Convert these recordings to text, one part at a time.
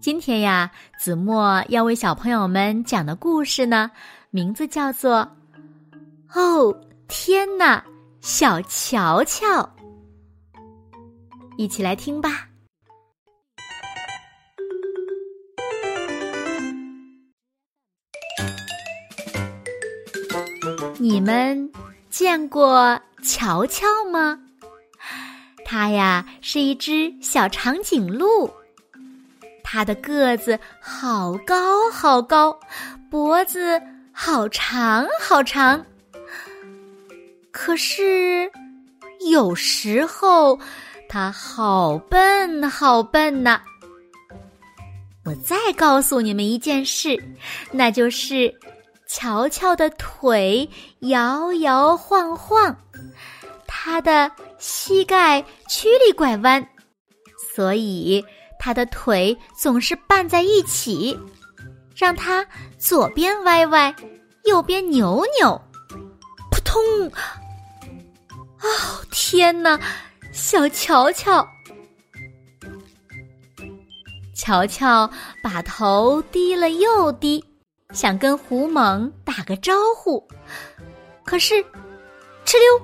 今天呀，子墨要为小朋友们讲的故事呢，名字叫做《哦天哪，小乔乔》，一起来听吧。你们见过乔乔吗？它呀是一只小长颈鹿。它的个子好高好高，脖子好长好长。可是有时候它好笨好笨呐。我再告诉你们一件事，那就是乔乔的腿摇摇晃晃，他的膝盖曲里拐弯，所以。他的腿总是绊在一起，让他左边歪歪，右边扭扭，扑通！哦，天哪！小乔乔，乔乔把头低了又低，想跟胡猛打个招呼，可是，哧溜，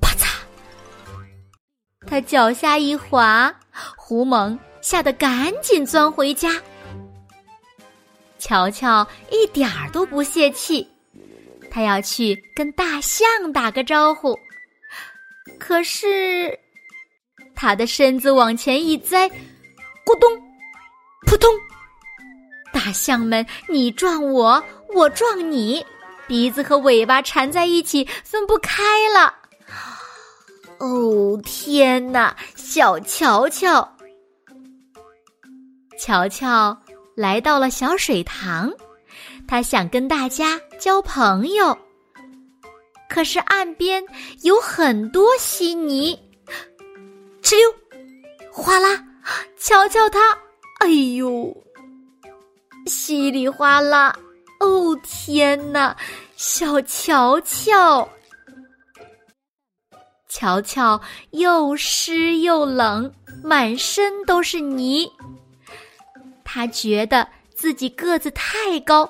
啪嚓！他脚下一滑，胡猛。吓得赶紧钻回家。乔乔一点儿都不泄气，他要去跟大象打个招呼。可是，他的身子往前一栽，咕咚，扑通，大象们你撞我，我撞你，鼻子和尾巴缠在一起，分不开了。哦，天哪，小乔乔！乔乔来到了小水塘，他想跟大家交朋友。可是岸边有很多稀泥，哧溜，哗啦，瞧瞧他，哎呦，稀里哗啦！哦天哪，小乔乔，乔乔又湿又冷，满身都是泥。他觉得自己个子太高，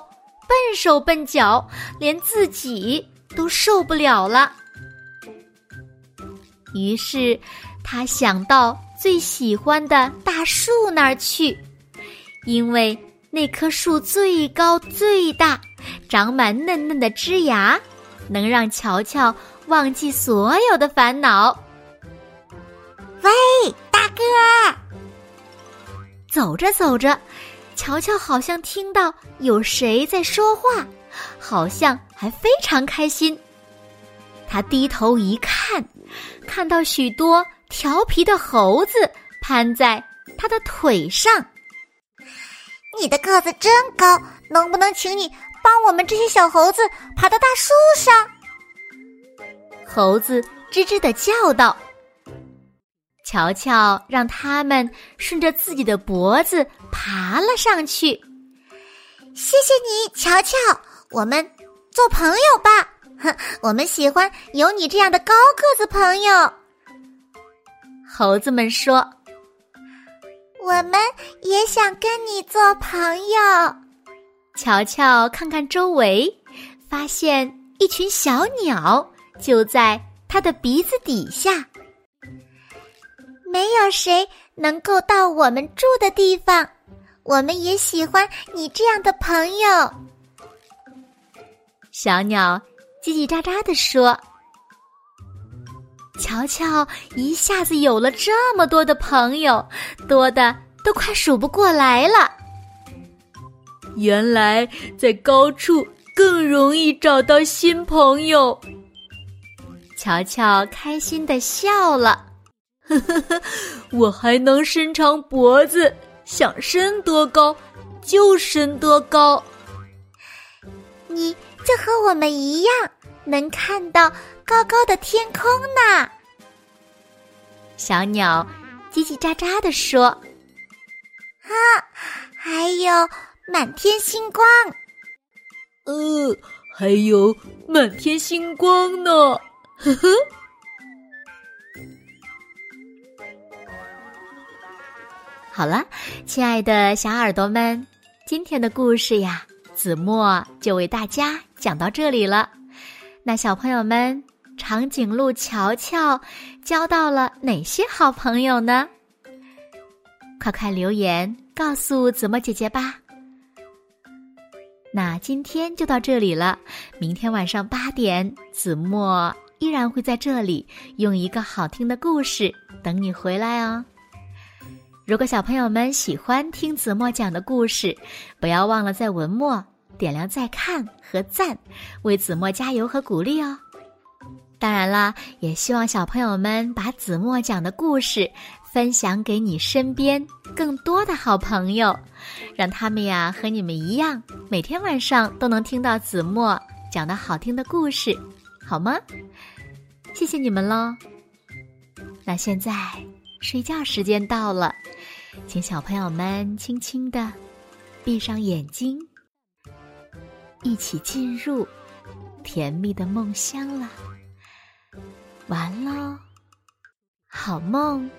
笨手笨脚，连自己都受不了了。于是，他想到最喜欢的大树那儿去，因为那棵树最高最大，长满嫩嫩的枝芽，能让乔乔忘记所有的烦恼。喂，大哥！走着走着，乔乔好像听到有谁在说话，好像还非常开心。他低头一看，看到许多调皮的猴子攀在他的腿上。你的个子真高，能不能请你帮我们这些小猴子爬到大树上？猴子吱吱的叫道。乔乔让他们顺着自己的脖子爬了上去。谢谢你，乔乔，我们做朋友吧。哼，我们喜欢有你这样的高个子朋友。猴子们说：“我们也想跟你做朋友。”乔乔看看周围，发现一群小鸟就在他的鼻子底下。谁能够到我们住的地方，我们也喜欢你这样的朋友。小鸟叽叽喳喳地说：“乔乔一下子有了这么多的朋友，多的都快数不过来了。原来在高处更容易找到新朋友。”乔乔开心的笑了。呵呵呵，我还能伸长脖子，想伸多高就伸多高。你就和我们一样，能看到高高的天空呢。小鸟叽叽喳喳地说：“啊，还有满天星光。呃，还有满天星光呢。”呵呵。好了，亲爱的小耳朵们，今天的故事呀，子墨就为大家讲到这里了。那小朋友们，长颈鹿乔乔交到了哪些好朋友呢？快快留言告诉子墨姐姐吧。那今天就到这里了，明天晚上八点，子墨依然会在这里用一个好听的故事等你回来哦。如果小朋友们喜欢听子墨讲的故事，不要忘了在文末点亮再看和赞，为子墨加油和鼓励哦。当然了，也希望小朋友们把子墨讲的故事分享给你身边更多的好朋友，让他们呀和你们一样，每天晚上都能听到子墨讲的好听的故事，好吗？谢谢你们喽。那现在。睡觉时间到了，请小朋友们轻轻的闭上眼睛，一起进入甜蜜的梦乡了。完喽，好梦。